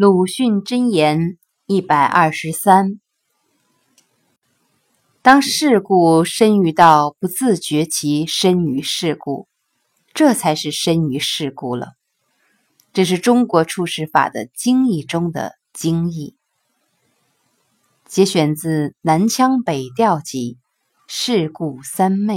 鲁迅箴言一百二十三：当事故深于到不自觉其深于事故，这才是深于事故了。这是中国处事法的精义中的精义。节选自《南腔北调集·事故三昧》。